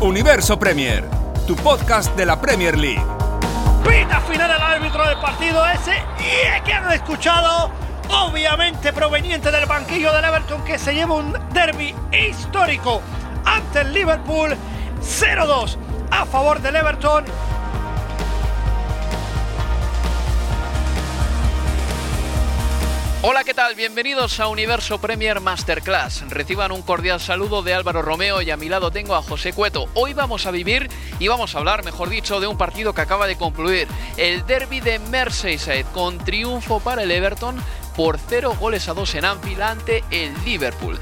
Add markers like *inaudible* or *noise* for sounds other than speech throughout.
Universo Premier, tu podcast de la Premier League. Pita final al árbitro del partido ese y que han escuchado, obviamente proveniente del banquillo del Everton, que se lleva un derby histórico ante el Liverpool 0-2 a favor del Everton. Hola, ¿qué tal? Bienvenidos a Universo Premier Masterclass. Reciban un cordial saludo de Álvaro Romeo y a mi lado tengo a José Cueto. Hoy vamos a vivir y vamos a hablar, mejor dicho, de un partido que acaba de concluir. El derby de Merseyside con triunfo para el Everton por 0 goles a 2 en Anfield ante el Liverpool.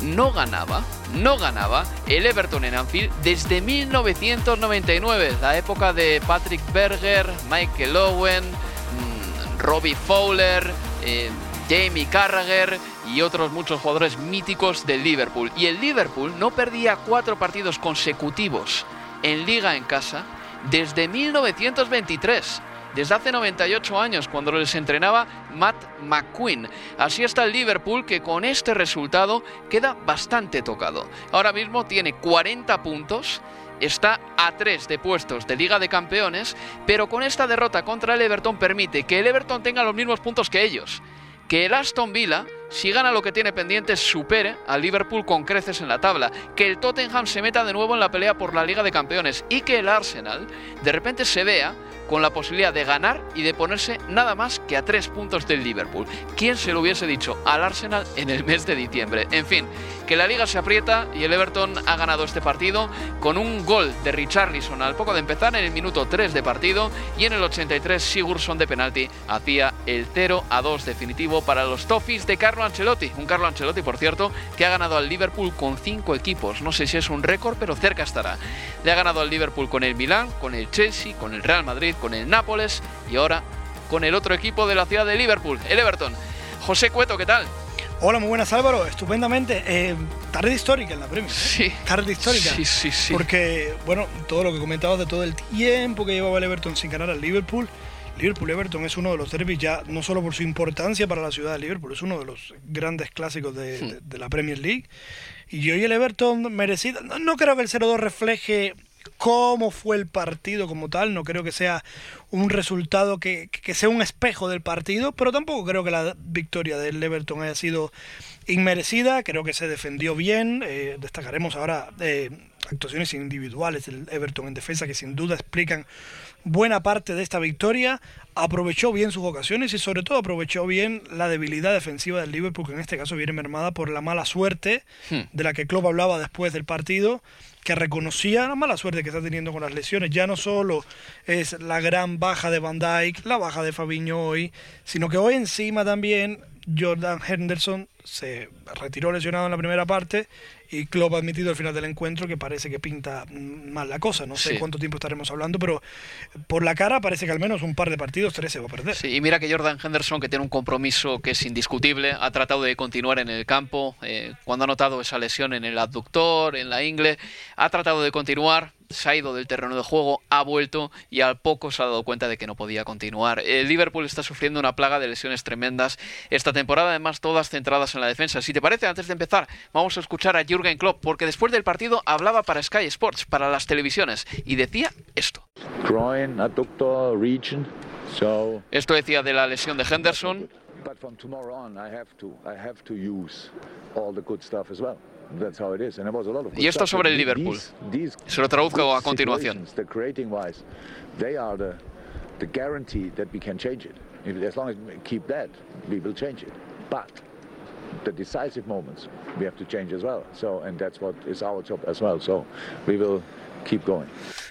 No ganaba, no ganaba el Everton en Anfield desde 1999, la época de Patrick Berger, Michael Owen, mmm, Robbie Fowler, eh, Jamie Carragher y otros muchos jugadores míticos del Liverpool. Y el Liverpool no perdía cuatro partidos consecutivos en liga en casa desde 1923. Desde hace 98 años, cuando les entrenaba Matt McQueen. Así está el Liverpool, que con este resultado queda bastante tocado. Ahora mismo tiene 40 puntos, está a 3 de puestos de Liga de Campeones, pero con esta derrota contra el Everton permite que el Everton tenga los mismos puntos que ellos que el Aston Villa, si gana lo que tiene pendiente, supere al Liverpool con creces en la tabla, que el Tottenham se meta de nuevo en la pelea por la Liga de Campeones y que el Arsenal de repente se vea con la posibilidad de ganar y de ponerse nada más que a tres puntos del Liverpool. ¿Quién se lo hubiese dicho al Arsenal en el mes de diciembre? En fin, que la liga se aprieta y el Everton ha ganado este partido con un gol de Richarlison al poco de empezar en el minuto 3 de partido y en el 83 Sigurdsson de penalti hacía el 0 a 2 definitivo para los Toffees de Carlo Ancelotti. Un Carlo Ancelotti, por cierto, que ha ganado al Liverpool con cinco equipos. No sé si es un récord, pero cerca estará. Le ha ganado al Liverpool con el Milán, con el Chelsea, con el Real Madrid, con el Nápoles y ahora con el otro equipo de la ciudad de Liverpool, el Everton. José Cueto, ¿qué tal? Hola, muy buenas Álvaro, estupendamente. Eh, tarde histórica en la Premier. ¿eh? Sí. Tarde histórica. Sí, sí, sí. Porque, bueno, todo lo que comentabas de todo el tiempo que llevaba el Everton sin ganar al Liverpool. Liverpool-Everton es uno de los derbis ya, no solo por su importancia para la ciudad de Liverpool, es uno de los grandes clásicos de, de, de la Premier League. Y hoy el Everton merecido. No, no creo que el 0-2 refleje cómo fue el partido como tal. No creo que sea un resultado que, que, sea un espejo del partido, pero tampoco creo que la victoria del Everton haya sido inmerecida. Creo que se defendió bien. Eh, destacaremos ahora eh, actuaciones individuales del Everton en defensa que sin duda explican buena parte de esta victoria. Aprovechó bien sus ocasiones y sobre todo aprovechó bien la debilidad defensiva del Liverpool, que en este caso viene mermada por la mala suerte hmm. de la que Klopp hablaba después del partido que reconocía la mala suerte que está teniendo con las lesiones. Ya no solo es la gran baja de Van Dijk, la baja de Fabinho hoy, sino que hoy encima también Jordan Henderson se retiró lesionado en la primera parte y Klopp ha admitido al final del encuentro que parece que pinta mal la cosa. No sé Sí. cuánto tiempo estaremos hablando, pero por la cara parece que al menos un par de partidos, tres se va a perder. Sí, y mira que Jordan Henderson, que tiene un compromiso que es indiscutible, ha tratado de continuar en el campo. eh, cuando ha notado esa lesión en el abductor, en la ingle, ha tratado de continuar. Se ha ido del terreno de juego, ha vuelto y al poco se ha dado cuenta de que no podía continuar. El Liverpool está sufriendo una plaga de lesiones tremendas esta temporada, además todas centradas en la defensa. Si te parece, antes de empezar, vamos a escuchar a Jürgen Klopp, porque después del partido hablaba para Sky Sports, para las televisiones, y decía esto. Esto decía de la lesión de Henderson y esto sobre el Liverpool. Se lo traduzco a continuación. The guarantee that we can change it. As long as we keep that, we will change it. But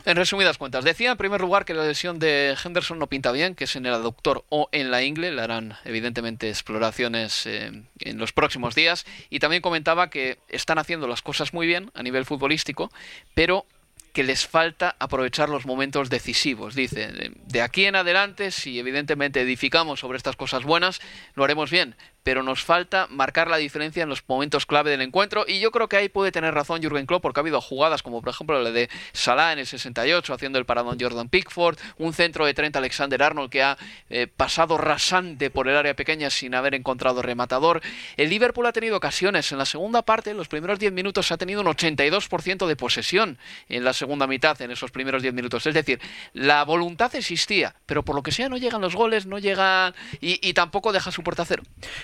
En resumidas cuentas, decía en primer lugar que la lesión de Henderson no pinta bien, que es en el aductor o en la ingle, le harán evidentemente exploraciones eh, en los próximos días, y también comentaba que están haciendo las cosas muy bien a nivel futbolístico, pero que les falta aprovechar los momentos decisivos. Dice, de aquí en adelante, si evidentemente edificamos sobre estas cosas buenas, lo haremos bien, pero nos falta marcar la diferencia en los momentos clave del encuentro y yo creo que ahí puede tener razón Jürgen Klopp porque ha habido jugadas como por ejemplo la de Salah en el 68 haciendo el paradón Jordan Pickford, un centro de Trent Alexander-Arnold que ha eh, pasado rasante por el área pequeña sin haber encontrado rematador. El Liverpool ha tenido ocasiones en la segunda parte, en los primeros 10 minutos ha tenido un 82% de posesión en la segunda mitad en esos primeros 10 minutos, es decir, la voluntad existía, pero por lo que sea no llegan los goles, no llega y, y tampoco deja su puerta cero.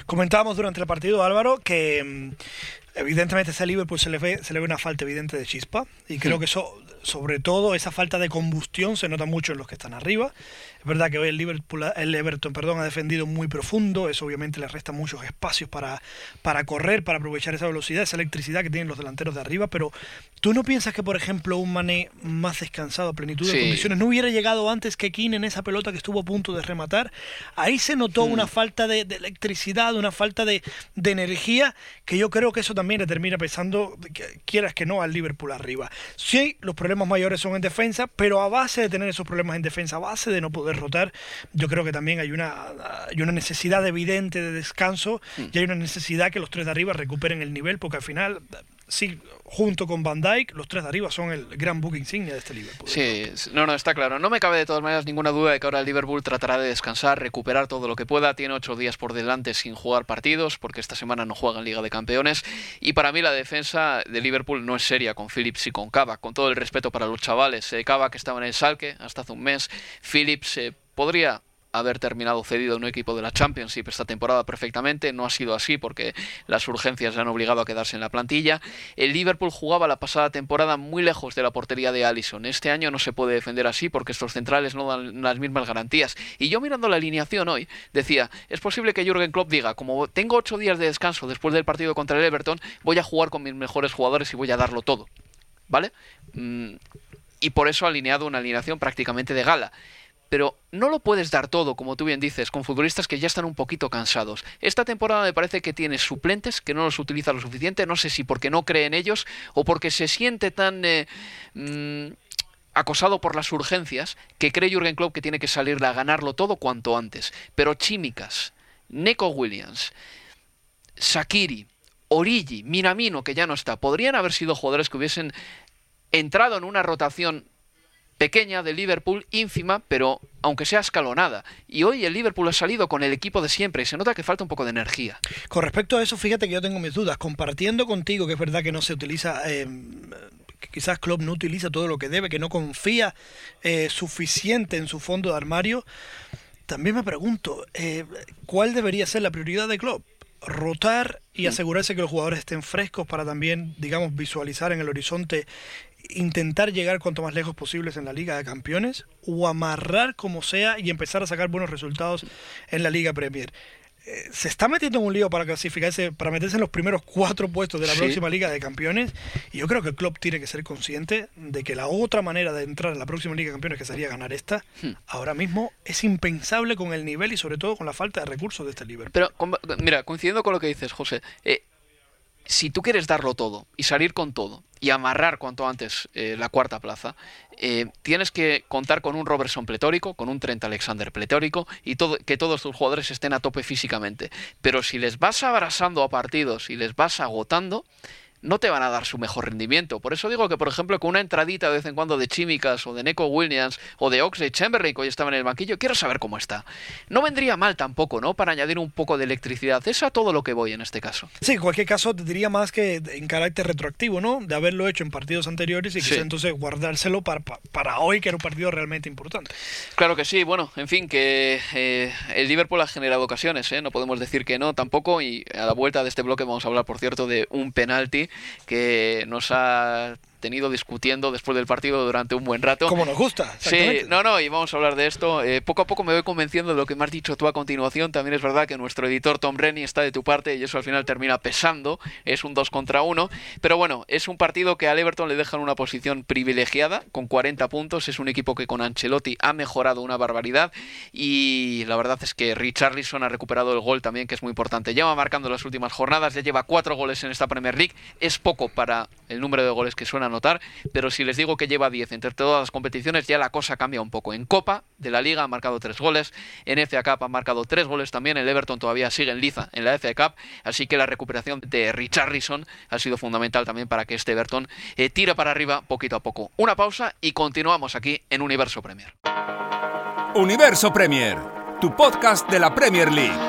Comentábamos durante el partido, Álvaro, que mm, evidentemente ese Liverpool se le ve, se le ve una falta evidente de chispa y creo que eso sobre todo esa falta de combustión se nota mucho en los que están arriba. Es verdad que hoy el Liverpool, el Everton, perdón, ha defendido muy profundo, eso obviamente le resta muchos espacios para, para correr, para aprovechar esa velocidad, esa electricidad que tienen los delanteros de arriba, pero ¿tú no piensas que, por ejemplo, un Mané más descansado, a plenitud de condiciones, no hubiera llegado antes que Keane en esa pelota que estuvo a punto de rematar? Ahí se notó una hmm. falta de, electricidad, una falta de, de, energía, que yo creo que eso también le termina pensando, quieras que no, al Liverpool arriba. Sí, los problemas mayores son en defensa, pero a base de tener esos problemas en defensa, a base de no poder rotar, yo creo que también hay una, hay una necesidad evidente de descanso mm. y hay una necesidad que los tres de arriba recuperen el nivel, porque al final sí, junto con Van Dijk, los tres de arriba son el gran book insignia de este Liverpool. Sí, no, no, está claro. No me cabe de todas maneras ninguna duda de que ahora el Liverpool tratará de descansar, recuperar todo lo que pueda. Tiene ocho días por delante sin jugar partidos, porque esta semana no juega en Liga de Campeones. Y para mí la defensa de Liverpool no es seria con Phillips y con Cava. Con todo el respeto para los chavales. Eh, Cava, que estaba en el Salque hasta hace un mes. Phillips eh, podría haber terminado cedido en un equipo de la Championship esta temporada perfectamente. No ha sido así porque las urgencias le han obligado a quedarse en la plantilla. El Liverpool jugaba la pasada temporada muy lejos de la portería de Allison. Este año no se puede defender así porque estos centrales no dan las mismas garantías. Y yo mirando la alineación hoy decía, es posible que Jürgen Klopp diga, como tengo ocho días de descanso después del partido contra el Everton, voy a jugar con mis mejores jugadores y voy a darlo todo. ¿Vale? Mm, y por eso ha alineado una alineación prácticamente de gala pero no lo puedes dar todo, como tú bien dices, con futbolistas que ya están un poquito cansados. Esta temporada me parece que tiene suplentes que no los utiliza lo suficiente, no sé si porque no cree en ellos o porque se siente tan eh, mm, acosado por las urgencias que cree Jürgen Klopp que tiene que salir a ganarlo todo cuanto antes. Pero Chimicas, Neko Williams, Sakiri, Origi, Minamino, que ya no está, podrían haber sido jugadores que hubiesen entrado en una rotación pequeña de Liverpool, ínfima, pero aunque sea escalonada. Y hoy el Liverpool ha salido con el equipo de siempre y se nota que falta un poco de energía. Con respecto a eso, fíjate que yo tengo mis dudas. Compartiendo contigo que es verdad que no se utiliza... Eh, quizás Klopp no utiliza todo lo que debe, que no confía eh, suficiente en su fondo de armario. También me pregunto, eh, ¿cuál debería ser la prioridad de Klopp? rotar y mm. asegurarse que los jugadores estén frescos para también, digamos, visualizar en el horizonte intentar llegar cuanto más lejos posibles en la Liga de Campeones o amarrar como sea y empezar a sacar buenos resultados en la Liga Premier. Eh, se está metiendo en un lío para clasificarse, para meterse en los primeros cuatro puestos de la próxima Liga de Campeones. Y yo creo que el club tiene que ser consciente de que la otra manera de entrar en la próxima Liga de Campeones, que sería ganar esta, hmm. ahora mismo es impensable con el nivel y sobre todo con la falta de recursos de este Liverpool. Pero, mira, coincidiendo con lo que dices, José, eh, si tú quieres darlo todo y salir con todo y amarrar cuanto antes eh, la cuarta plaza, eh, tienes que contar con un Robertson pletórico, con un Trent Alexander pletórico y todo, que todos tus jugadores estén a tope físicamente. Pero si les vas abrasando a partidos y les vas agotando, no te van a dar su mejor rendimiento. Por eso digo que, por ejemplo, con una entradita de vez en cuando de Chimicas o de Neko Williams o de Oxley Chamberlain, que hoy estaba en el banquillo, quiero saber cómo está. No vendría mal tampoco, ¿no? Para añadir un poco de electricidad. Es a todo lo que voy en este caso. Sí, en cualquier caso te diría más que en carácter retroactivo, ¿no? De haberlo hecho en partidos anteriores y quizá entonces guardárselo para, para hoy, que era un partido realmente importante. Claro que sí, bueno, en fin, que eh, el Liverpool ha generado ocasiones, ¿eh? No podemos decir que no tampoco y a la vuelta de este bloque vamos a hablar, por cierto, de un penalti que nos ha tenido discutiendo después del partido durante un buen rato. Como nos gusta. Sí, no, no, y vamos a hablar de esto. Eh, poco a poco me voy convenciendo de lo que me has dicho tú a continuación. También es verdad que nuestro editor Tom Rennie está de tu parte y eso al final termina pesando. Es un 2 contra 1. Pero bueno, es un partido que al Everton le dejan una posición privilegiada con 40 puntos. Es un equipo que con Ancelotti ha mejorado una barbaridad y la verdad es que Richarlison ha recuperado el gol también, que es muy importante. Lleva marcando las últimas jornadas, ya lleva cuatro goles en esta Premier League. Es poco para el número de goles que suena anotar, pero si les digo que lleva 10 entre todas las competiciones, ya la cosa cambia un poco. En Copa de la Liga ha marcado 3 goles, en FA Cup ha marcado 3 goles también, el Everton todavía sigue en liza en la FA Cup, así que la recuperación de Richarlison ha sido fundamental también para que este Everton eh, tire para arriba poquito a poco. Una pausa y continuamos aquí en Universo Premier. Universo Premier, tu podcast de la Premier League.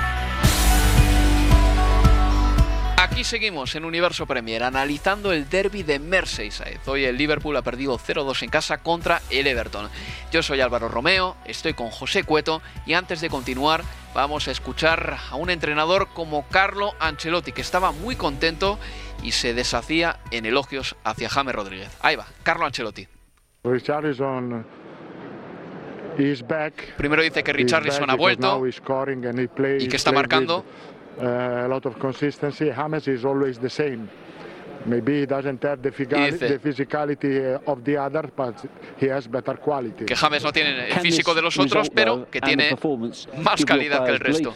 Aquí seguimos en Universo Premier analizando el derby de Merseyside. Hoy el Liverpool ha perdido 0-2 en casa contra el Everton. Yo soy Álvaro Romeo, estoy con José Cueto y antes de continuar vamos a escuchar a un entrenador como Carlo Ancelotti que estaba muy contento y se deshacía en elogios hacia James Rodríguez. Ahí va, Carlo Ancelotti. Richarlison is back. Primero dice que Richarlison ha vuelto y que está marcando. Uh, a lot of consistency. James is always the same. Maybe he doesn't have the, figali- Dice- the physicality uh, of the other, but he has better quality. Que James no tiene el físico de los otros, pero que tiene más calidad que el resto.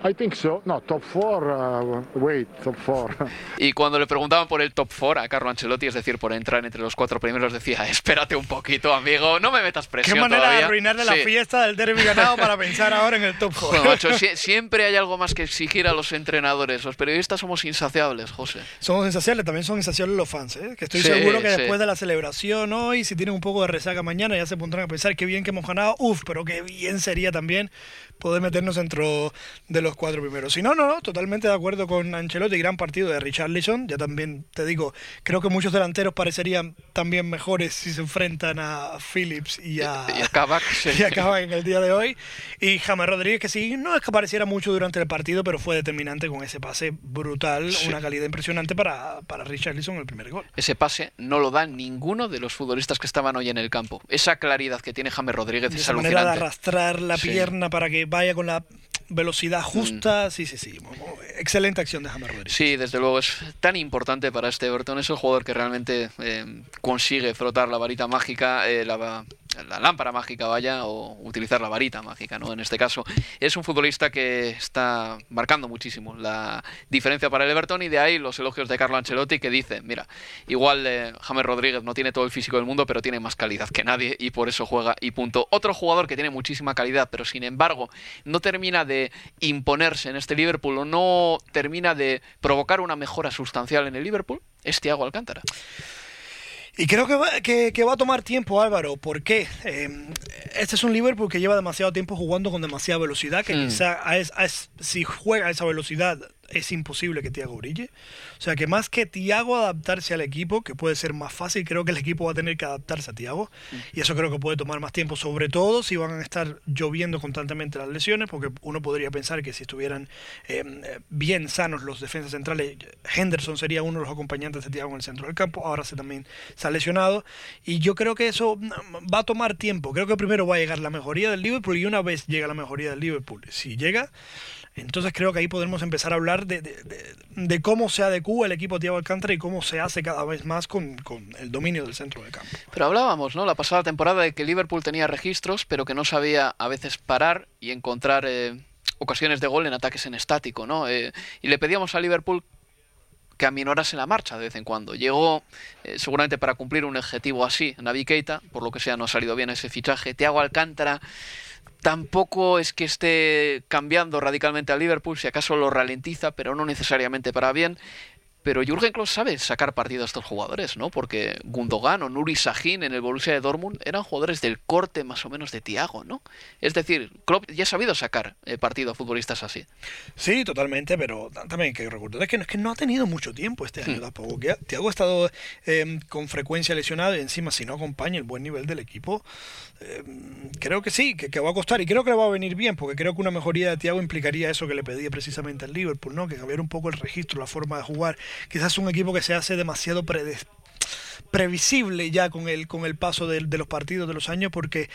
Four? I think so. No, top four. Uh, wait, top four. *laughs* Y cuando le preguntaban por el top 4 a Carlo Ancelotti, es decir, por entrar entre los cuatro primeros, decía, *laughs* espérate un poquito, amigo, no me metas presión Qué manera todavía". de arruinarle la Sí. fiesta del derby ganado para pensar ahora en el top 4. Bueno, macho, *laughs* sie- siempre hay algo más que exigir a los entrenadores. Los periodistas somos insaciables, José. Somos insaciables, también son insaciables los fans, ¿eh? que estoy Sí, seguro que sí. después de la celebración hoy, si tienen un poco de resaca mañana, ya se pondrán a pensar qué bien que hemos ganado, uf, pero qué bien sería también poder meternos dentro de los cuatro primeros. Si no, no, no, totalmente de acuerdo con Ancelotti, gran partido de Richarlison. Ya también te digo, creo que muchos delanteros parecerían también mejores si se enfrentan a Phillips y a, y a Kavak, y a Kavak *laughs* en el día de hoy. Y James Rodríguez, que sí, no es que apareciera mucho durante el partido, pero fue determinante con ese pase brutal, Sí. una calidad impresionante para, para Richarlison el primer gol. Ese pase no lo da ninguno de los futbolistas que estaban hoy en el campo. Esa claridad que tiene James Rodríguez De es esa manera de alucinante. arrastrar la Sí. pierna para que vaya con la velocidad justa. Sí, sí, sí. Excelente acción de James Rodríguez. Sí, desde luego es tan importante para este Everton. Es el jugador que realmente eh, consigue frotar la varita mágica, eh, la, la lámpara mágica, vaya, o utilizar la varita mágica, ¿no? En este caso, es un futbolista que está marcando muchísimo la diferencia para el Everton y de ahí los elogios de Carlo Ancelotti que dice, mira, igual eh, James Rodríguez no tiene todo el físico del mundo, pero tiene más calidad que nadie y por eso juega y punto. Otro jugador que tiene muchísima calidad, pero sin embargo no termina de imponerse en este Liverpool o no termina de provocar una mejora sustancial en el Liverpool, es Thiago Alcántara. Y creo que va, que, que va a tomar tiempo, Álvaro. ¿Por qué? Eh, este es un Liverpool que lleva demasiado tiempo jugando con demasiada velocidad, que Mm. quizá a es- a es- si juega a esa velocidad es imposible que Thiago brille. O sea que más que Thiago adaptarse al equipo, que puede ser más fácil, creo que el equipo va a tener que adaptarse a Thiago. Y eso creo que puede tomar más tiempo, sobre todo si van a estar lloviendo constantemente las lesiones, porque uno podría pensar que si estuvieran eh, bien sanos los defensas centrales, Henderson sería uno de los acompañantes de Thiago en el centro del campo, ahora se también se ha lesionado. Y yo creo que eso mm, va a tomar tiempo. Creo que primero va a llegar la mejoría del Liverpool y una vez llega la mejoría del Liverpool, si llega, entonces creo que ahí podremos empezar a hablar de, de- de- de cómo se adecúa el equipo Thiago Alcántara y cómo se hace cada vez más con, con el dominio del centro del campo. Pero hablábamos, ¿no? La pasada temporada de que Liverpool tenía registros, pero que no sabía a veces parar y encontrar eh, ocasiones de gol en ataques en estático, ¿no? Eh, y le pedíamos a Liverpool que aminorase la marcha de vez en cuando. Llegó eh, seguramente para cumplir un objetivo así, Navi Keita, por lo que sea no ha salido bien ese fichaje. Thiago Alcántara tampoco es que esté cambiando radicalmente a Liverpool, si acaso lo ralentiza, pero no necesariamente para bien. Pero Jürgen Klopp sabe sacar partido a estos jugadores, ¿no? Porque Gundogan o Nuri Sahin en el Borussia de Dortmund eran jugadores del corte más o menos de Thiago, ¿no? Es decir, Klopp ya ha sabido sacar eh, partido a futbolistas así. Sí, totalmente, pero ta- también que recordar que no, es que no ha tenido mucho tiempo este año tampoco. Que ha- Thiago ha estado eh, con frecuencia lesionado y encima si no acompaña el buen nivel del equipo, eh, creo que sí, que, que va a costar y creo que le va a venir bien, porque creo que una mejoría de Thiago implicaría eso que le pedía precisamente al Liverpool, ¿no? Que cambiar un poco el registro, la forma de jugar. Quizás un equipo que se hace demasiado prede- previsible ya con el, con el paso de, de los partidos de los años, porque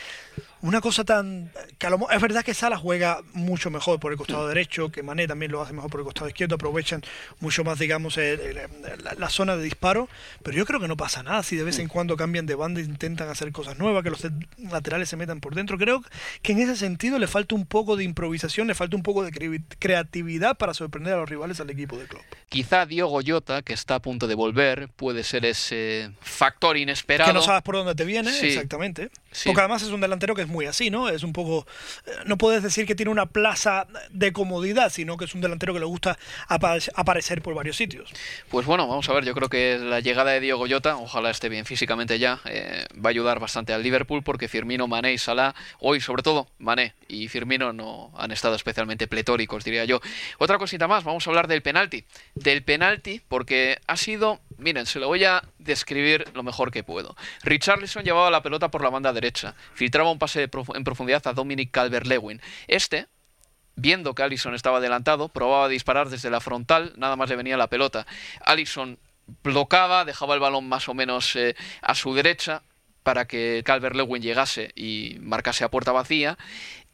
una cosa tan... Que a lo es verdad que Sala juega mucho mejor por el costado derecho, que Mané también lo hace mejor por el costado izquierdo, aprovechan mucho más, digamos, el- el- la, la zona de disparo, pero yo creo que no pasa nada si de vez en cuando cambian de banda e intentan hacer cosas nuevas, que los laterales se metan por dentro. Creo que en ese sentido le falta un poco de improvisación, le falta un poco de cre- creatividad para sorprender a los rivales al equipo de club. Quizá Diogo Jota, que está a punto de volver, puede ser ese factor inesperado. Que no sabes por dónde te viene, Sí. exactamente. Sí. Porque además es un delantero que es muy así, ¿no? Es un poco. eh, No puedes decir que tiene una plaza de comodidad, sino que es un delantero que le gusta apa- aparecer por varios sitios. Pues bueno, vamos a ver, yo creo que la llegada de Diogo Jota, ojalá esté bien físicamente ya, eh, va a ayudar bastante al Liverpool porque Firmino, Mané y Salah, hoy sobre todo Mané y Firmino no han estado especialmente pletóricos, diría yo. Otra cosita más, vamos a hablar del penalti. Del penalti porque ha sido, miren, se lo voy a describir lo mejor que puedo. Richarlison llevaba la pelota por la banda derecha, filtraba un pase de en profundidad a Dominic Calvert-Lewin. Este, viendo que Allison estaba adelantado, probaba a disparar desde la frontal, nada más le venía la pelota. Allison bloqueaba, dejaba el balón más o menos eh, a su derecha para que Calvert Lewin llegase y marcase a puerta vacía.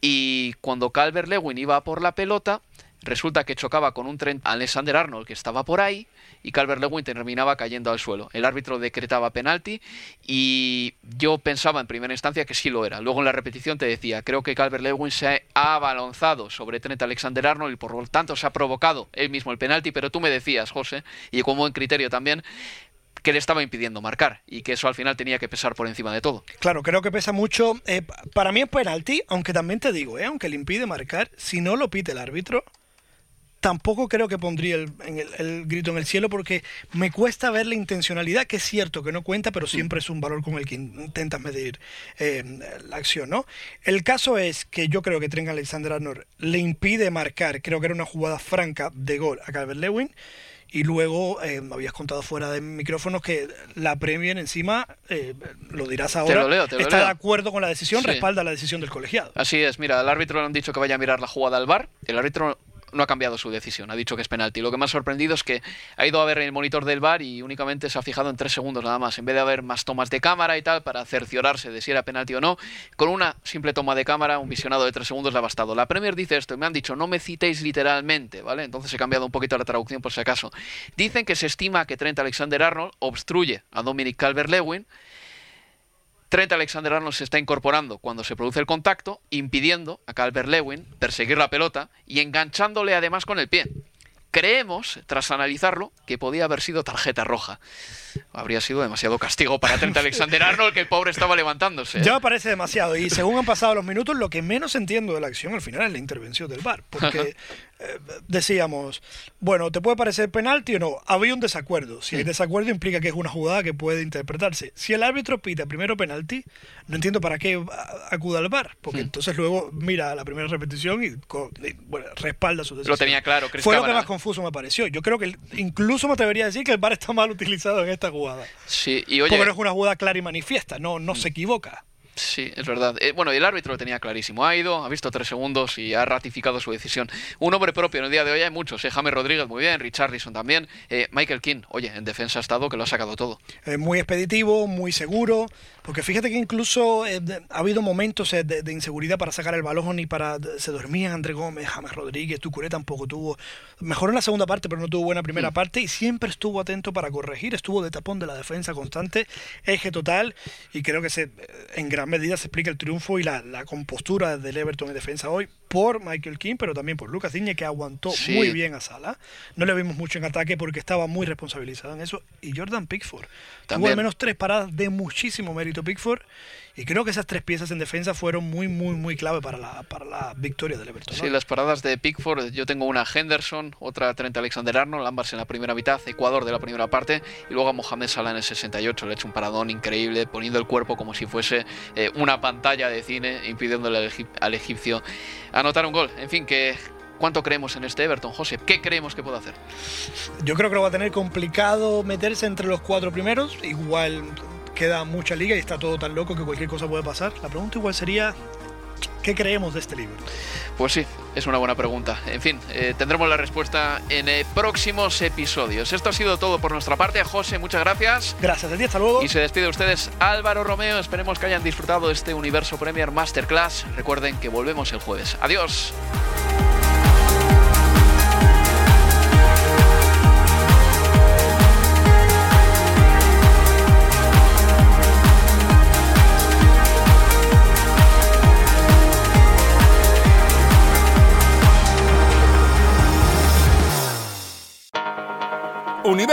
Y cuando Calvert Lewin iba por la pelota, resulta que chocaba con un tren Alexander Arnold que estaba por ahí y Calvert Lewin terminaba cayendo al suelo. El árbitro decretaba penalti y yo pensaba en primera instancia que sí lo era. Luego en la repetición te decía, creo que Calvert Lewin se ha abalonzado sobre Trent Alexander Arnold y por lo tanto se ha provocado él mismo el penalti, pero tú me decías, José, y con buen criterio también, que le estaba impidiendo marcar y que eso al final tenía que pesar por encima de todo. Claro, creo que pesa mucho. eh, pa- para mí es penalti, aunque también te digo, eh, aunque le impide marcar, si no lo pite el árbitro, tampoco creo que pondría el, el, grito en el cielo porque me cuesta ver la intencionalidad, que es cierto que no cuenta, pero siempre es un valor con el que intentas medir eh, la acción, ¿no? El caso es que yo creo que Trent Alexander-Arnold le impide marcar, creo que era una jugada franca de gol a Calvert-Lewin, y luego eh, me habías contado fuera de micrófonos que la Premier encima, eh, lo dirás ahora, está de acuerdo con la decisión, respalda la decisión del colegiado. Así es, mira, al árbitro le han dicho que vaya a mirar la jugada al bar, el árbitro no ha cambiado su decisión, ha dicho que es penalti. Lo que me ha sorprendido es que ha ido a ver el monitor del bar y únicamente se ha fijado en tres segundos nada más, en vez de haber más tomas de cámara y tal para cerciorarse de si era penalti o no. Con una simple toma de cámara, un visionado de tres segundos le ha bastado. La Premier dice esto y me han dicho no me citéis literalmente, ¿vale? Entonces he cambiado un poquito la traducción por si acaso. Dicen que se estima que Trent Alexander-Arnold obstruye a Dominic Calvert-Lewin Trent Alexander-Arnold se está incorporando cuando se produce el contacto, impidiendo a Calvert Lewin perseguir la pelota y enganchándole además con el pie. Creemos, tras analizarlo, que podía haber sido tarjeta roja. Habría sido demasiado castigo para Trent *laughs* Alexander-Arnold, que el pobre estaba levantándose. Ya me parece demasiado. Y según han pasado los minutos, lo que menos entiendo de la acción al final es la intervención del VAR. Porque *laughs* decíamos, bueno, ¿te puede parecer penalti o no? Había un desacuerdo. Si hay desacuerdo implica que es una jugada que puede interpretarse. Si el árbitro pita primero penalti, no entiendo para qué acuda al VAR, porque entonces luego mira la primera repetición y, respalda su decisión. Lo tenía claro, Fue lo que más confuso me pareció. Yo creo que incluso me atrevería a decir que el VAR está mal utilizado en esta jugada. Sí, y oye, porque no es una jugada clara y manifiesta, no, no se equivoca. Sí, es verdad. Eh, bueno, el árbitro lo tenía clarísimo. Ha ido, ha visto tres segundos y ha ratificado su decisión. Un hombre propio en el día de hoy hay muchos. Eh. James Rodríguez, muy bien. Richarlison también. Eh, Michael King, oye, en defensa ha estado que lo ha sacado todo. Eh, muy expeditivo, muy seguro. Porque fíjate que incluso ha habido momentos de, inseguridad para sacar el balón y para. Se dormían André Gómez, James Rodríguez, Tucuré tampoco tuvo. Mejor en la segunda parte, pero no tuvo buena primera mm. parte. Y siempre estuvo atento para corregir. Estuvo de tapón de la defensa constante, eje total. Y creo que se, en gran medida se explica el triunfo y la, compostura del Everton en defensa hoy por Michael King, pero también por Lucas Digne, que aguantó muy bien a Sala. No le vimos mucho en ataque porque estaba muy responsabilizado en eso. Y Jordan Pickford. Tuvo al menos tres paradas de muchísimo mérito Pickford. Y creo que esas tres piezas en defensa fueron muy, muy, muy clave para la, para la victoria del Everton. Sí, las paradas de Pickford, yo tengo una Henderson, otra Trent Alexander-Arnold, ambas en la primera mitad, Ecuador de la primera parte, y luego a Mohamed Salah en el 68, le ha hecho un paradón increíble, poniendo el cuerpo como si fuese eh, una pantalla de cine, impidiéndole al, egipcio anotar un gol. En fin, que ¿Cuánto creemos en este Everton, José? ¿Qué creemos que puede hacer? Yo creo que lo va a tener complicado meterse entre los cuatro primeros. Igual queda mucha liga y está todo tan loco que cualquier cosa puede pasar. La pregunta igual sería, ¿qué creemos de este libro? Pues sí, es una buena pregunta. En fin, eh, tendremos la respuesta en eh, próximos episodios. Esto ha sido todo por nuestra parte. José, muchas gracias. Gracias, de hasta luego. Y se despide de ustedes Álvaro Romeo. Esperemos que hayan disfrutado de este Universo Premier Masterclass. Recuerden que volvemos el jueves. Adiós.